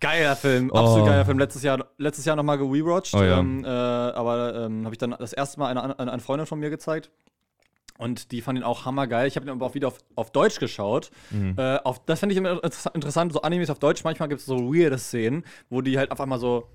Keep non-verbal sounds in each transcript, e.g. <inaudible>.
Geiler Film, Oh. absolut geiler Film. Letztes Jahr, letztes Jahr nochmal gerewatcht. Oh ja. ähm, äh, aber ähm, habe ich dann das erste Mal eine, eine, eine Freundin von mir gezeigt. Und die fand ihn auch hammergeil. Ich habe ihn aber auch wieder auf, auf Deutsch geschaut. Mhm. Äh, auf, das fände ich immer inter- interessant. So Animes auf Deutsch, manchmal gibt es so weirde Szenen, wo die halt auf einmal so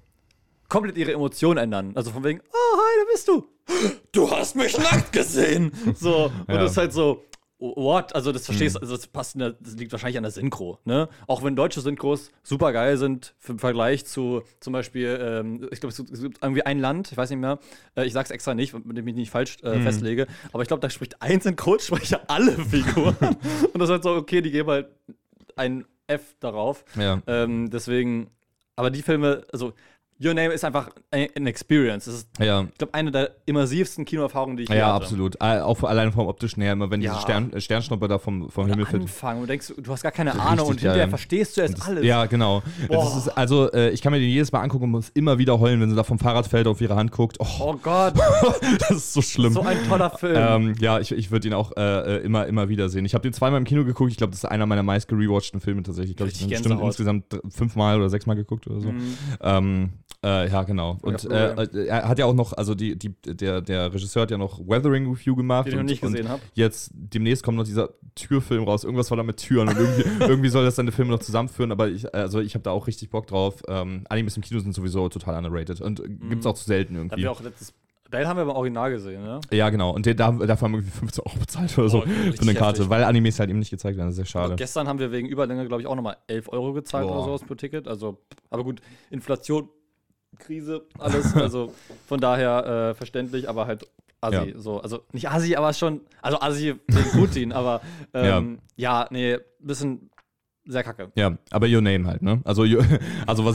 komplett ihre Emotionen ändern. Also von wegen, oh, hi, da bist du. <gasps> Du hast mich nackt gesehen. So, und Ja. das ist halt so, what? Also das verstehst Mhm. also das passt, in der, das liegt wahrscheinlich an der Synchro, ne? Auch wenn deutsche Synchros super geil sind im Vergleich zu zum Beispiel, ähm, ich glaube, es gibt- irgendwie ein Land, ich weiß nicht mehr, äh, ich sag's extra nicht, mit dem ich nicht falsch Mhm. äh, festlege, aber ich glaube, da spricht ein Synchronsprecher <laughs> alle Figuren. <laughs> und das ist halt so, okay, die geben halt ein F darauf. Ja. Ähm, deswegen, aber die Filme, also Your Name ist einfach ein ein Experience. Das ist, Ja. ich glaube, eine der immersivsten Kinoerfahrungen, die ich je Ja, hatte. absolut. Auch allein vom optischen her, immer wenn Ja. diese Stern, äh, Sternschnuppe da vom, vom Himmel fällt. Anfang und denkst, du hast gar keine Ahnung und hinterher geil. verstehst du erst Das, alles. Ja, genau. Ist, also, äh, ich kann mir den jedes Mal angucken und muss immer wieder heulen, wenn sie da vom Fahrrad fällt, auf ihre Hand guckt. Oh, Oh Gott, <laughs> das ist so schlimm. so ein toller Film. ähm, ja, ich, ich würde ihn auch äh, äh, immer, immer wieder sehen. Ich habe den zweimal im Kino geguckt. Ich glaube, das ist einer meiner meist gerewatchten Filme tatsächlich. Ich glaube, ich habe bestimmt insgesamt fünfmal oder sechsmal geguckt oder so. Mhm. Ähm, äh, ja, genau. Und äh, äh, er hat ja auch noch, also die, die, der, der Regisseur hat ja noch Weathering Review gemacht. Den ich noch und, nicht gesehen und hab. Jetzt demnächst kommt noch dieser Türfilm raus. Irgendwas war da mit Türen und irgendwie, <laughs> irgendwie soll das seine Filme noch zusammenführen. Aber ich, also ich habe da auch richtig Bock drauf. Ähm, Animes im Kino sind sowieso total underrated und äh, gibt's auch zu selten Da haben irgendwie. wir auch letztes Bell haben wir beim Original gesehen, ne? Ja, genau. Und den, da, dafür haben wir irgendwie 15 Euro bezahlt oder so Oh, für eine Karte, heftig. weil Animes halt eben nicht gezeigt werden. Das ist sehr schade. Gestern haben wir wegen Überlänge, glaube ich, auch nochmal 11 Euro gezahlt Boah. oder sowas pro Ticket. Also, aber gut, Inflation, Krise, alles. <laughs> also von daher äh, verständlich, aber halt Assi. So. Also nicht Assi, aber schon, also Assi wegen Putin, aber ähm, ja. nee, bisschen sehr kacke. Ja, aber Your Name halt, ne? Also, <laughs> also was